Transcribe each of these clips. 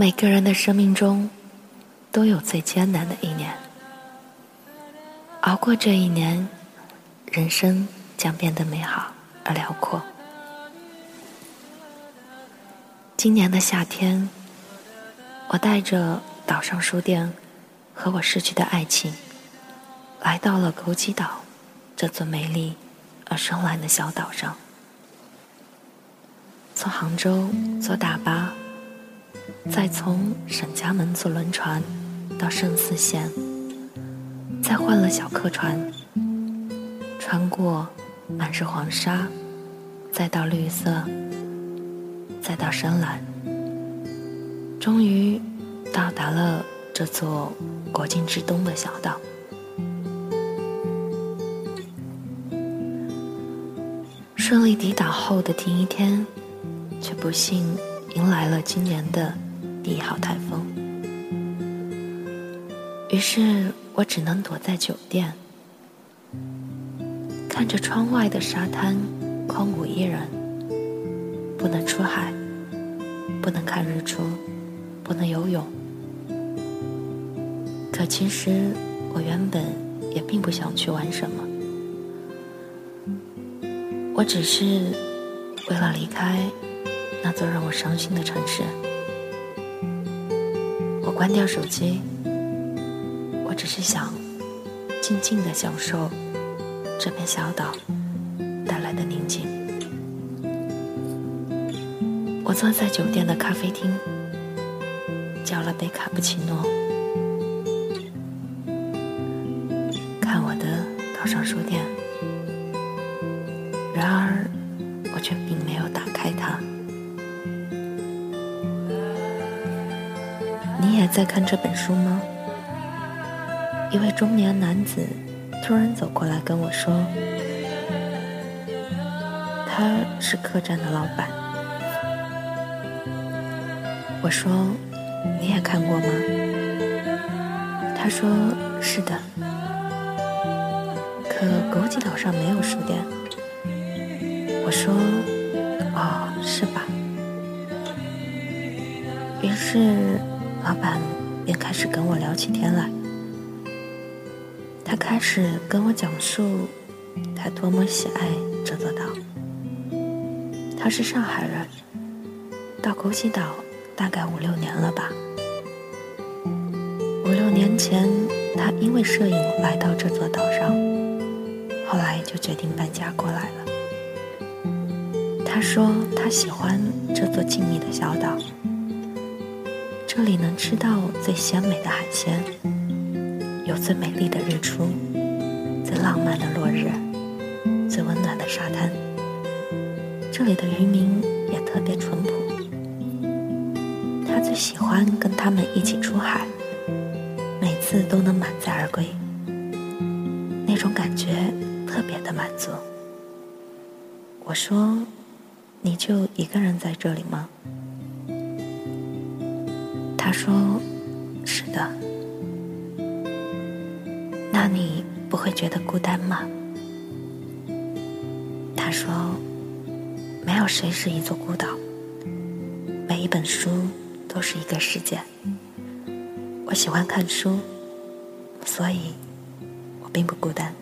每个人的生命中都有最艰难的一年，熬过这一年，人生将变得美好而辽阔。今年的夏天，我带着岛上书店和我逝去的爱情，来到了枸杞岛这座美丽而深蓝的小岛上。从杭州坐大巴。再从沈家门坐轮船到圣思县，再换了小客船，穿过满是黄沙，再到绿色，再到深蓝，终于到达了这座国境之东的小岛。顺利抵达后的第一天，却不幸迎来了今年的。第一号台风，于是我只能躲在酒店，看着窗外的沙滩空无一人，不能出海，不能看日出，不能游泳。可其实我原本也并不想去玩什么，我只是为了离开那座让我伤心的城市。关掉手机，我只是想静静的享受这片小岛带来的宁静。我坐在酒店的咖啡厅，叫了杯卡布奇诺，看我的岛上书店。然而，在看这本书吗？一位中年男子突然走过来跟我说：“他是客栈的老板。”我说：“你也看过吗？”他说：“是的。”可枸杞岛上没有书店。我说：“哦，是吧？”于是。老板便开始跟我聊起天来。他开始跟我讲述他多么喜爱这座岛。他是上海人，到枸杞岛大概五六年了吧。五六年前，他因为摄影来到这座岛上，后来就决定搬家过来了。他说他喜欢这座静谧的小岛。这里能吃到最鲜美的海鲜，有最美丽的日出，最浪漫的落日，最温暖的沙滩。这里的渔民也特别淳朴，他最喜欢跟他们一起出海，每次都能满载而归，那种感觉特别的满足。我说：“你就一个人在这里吗？”他说：“是的。”那你不会觉得孤单吗？他说：“没有谁是一座孤岛，每一本书都是一个世界。我喜欢看书，所以我并不孤单。”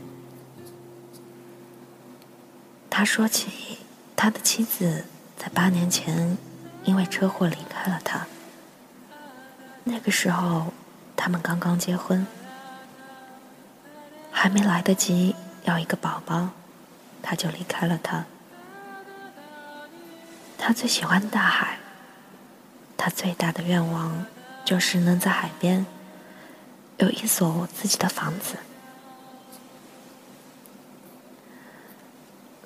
他说起他的妻子在八年前因为车祸离开了他。那个时候，他们刚刚结婚，还没来得及要一个宝宝，他就离开了他。他最喜欢大海，他最大的愿望就是能在海边有一所自己的房子。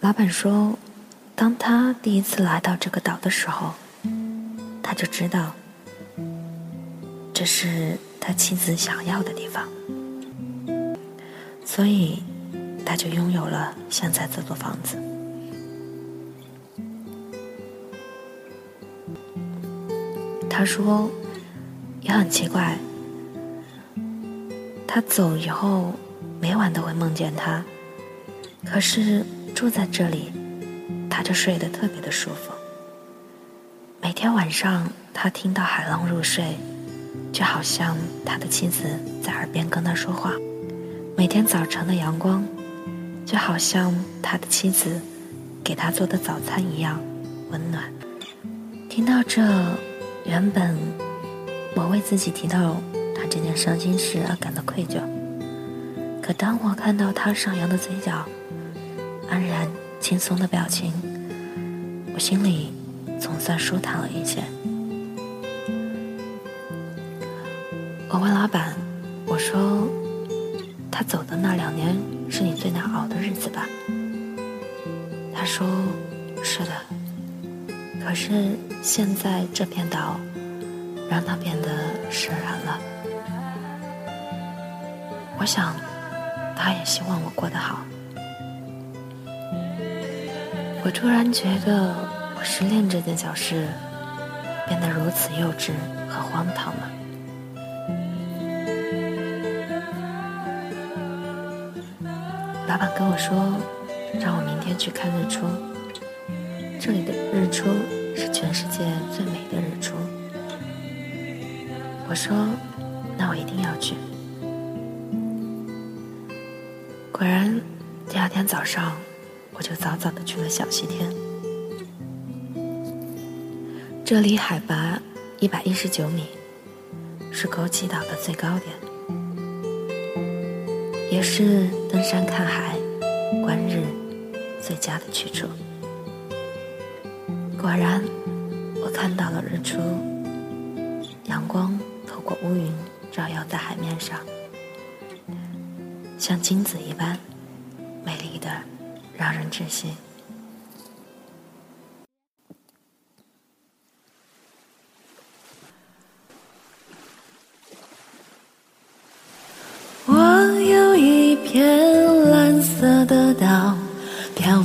老板说，当他第一次来到这个岛的时候，他就知道。这是他妻子想要的地方，所以他就拥有了现在这座房子。他说也很奇怪，他走以后每晚都会梦见他，可是住在这里，他就睡得特别的舒服。每天晚上，他听到海浪入睡，就好像他的妻子在耳边跟他说话；每天早晨的阳光，就好像他的妻子给他做的早餐一样温暖。听到这，原本我为自己提到他这件伤心事而感到愧疚，可当我看到他上扬的嘴角，安然轻松的表情，我心里总算舒坦了一些。我问老板：“我说，他走的那两年是你最难熬的日子吧？”他说：“是的。”可是现在这片岛，让他变得释然了。我想，他也希望我过得好。我突然觉得，我失恋这件小事变得如此幼稚和荒唐了。老板跟我说，让我明天去看日出。这里的日出是全世界最美的日出。我说，那我一定要去。果然，第二天早上。我就早早的去了小西天，这里海拔一百一十九米，是枸杞岛的最高点，也是登山看海、观日最佳的去处。果然，我看到了日出，阳光透过乌云照耀在海面上，像金子一般美丽的。让人窒息。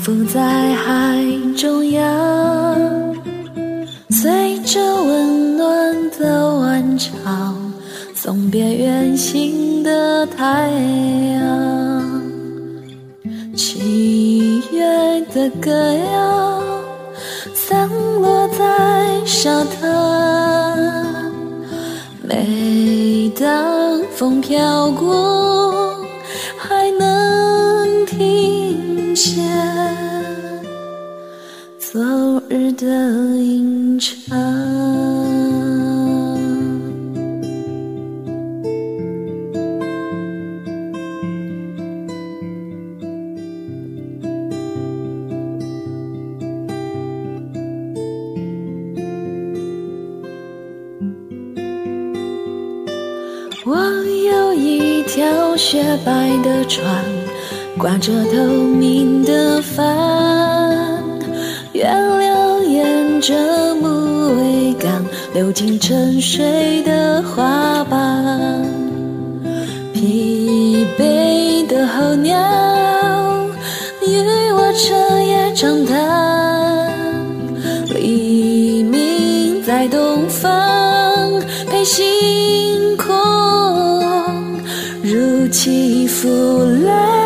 浮在海中央，随着温暖的晚潮，送别远行的太阳。七月的歌谣散落在沙滩，每当风飘过，还能听见昨日的吟唱。我有一条雪白的船，挂着透明的帆，月亮沿着木桅杆流进沉睡的花瓣。疲惫的候鸟与我彻夜长谈，黎明在东方陪星空。如期赴来。